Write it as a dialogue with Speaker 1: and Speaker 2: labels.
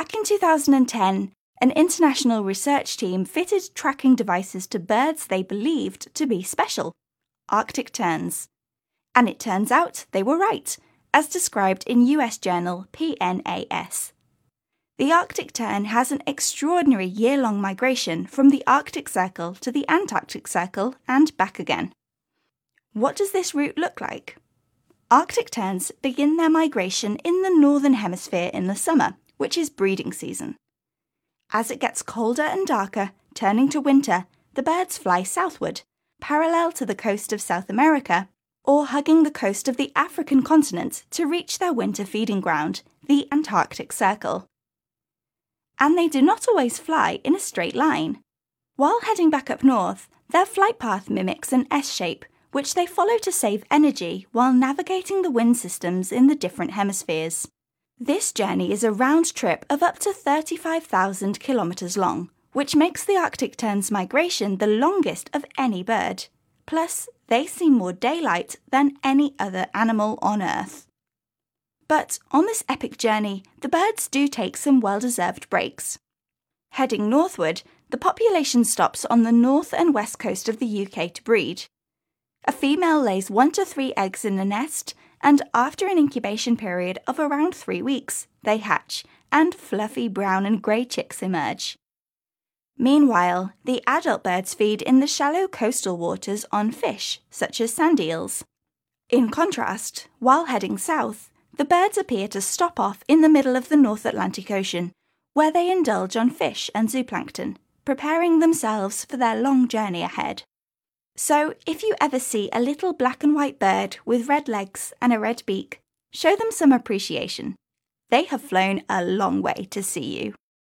Speaker 1: Back in 2010, an international research team fitted tracking devices to birds they believed to be special Arctic terns. And it turns out they were right, as described in US journal PNAS. The Arctic tern has an extraordinary year long migration from the Arctic Circle to the Antarctic Circle and back again. What does this route look like? Arctic terns begin their migration in the northern hemisphere in the summer, which is breeding season. As it gets colder and darker, turning to winter, the birds fly southward, parallel to the coast of South America, or hugging the coast of the African continent to reach their winter feeding ground, the Antarctic Circle. And they do not always fly in a straight line. While heading back up north, their flight path mimics an S shape, which they follow to save energy while navigating the wind systems in the different hemispheres. This journey is a round trip of up to 35,000 kilometres long, which makes the Arctic tern's migration the longest of any bird. Plus, they see more daylight than any other animal on Earth. But on this epic journey, the birds do take some well deserved breaks. Heading northward, the population stops on the north and west coast of the UK to breed. A female lays one to three eggs in a nest and after an incubation period of around three weeks, they hatch and fluffy brown and grey chicks emerge. Meanwhile, the adult birds feed in the shallow coastal waters on fish, such as sand eels. In contrast, while heading south, the birds appear to stop off in the middle of the North Atlantic Ocean, where they indulge on fish and zooplankton, preparing themselves for their long journey ahead. So, if you ever see a little black and white bird with red legs and a red beak, show them some appreciation. They have flown a long way to see you.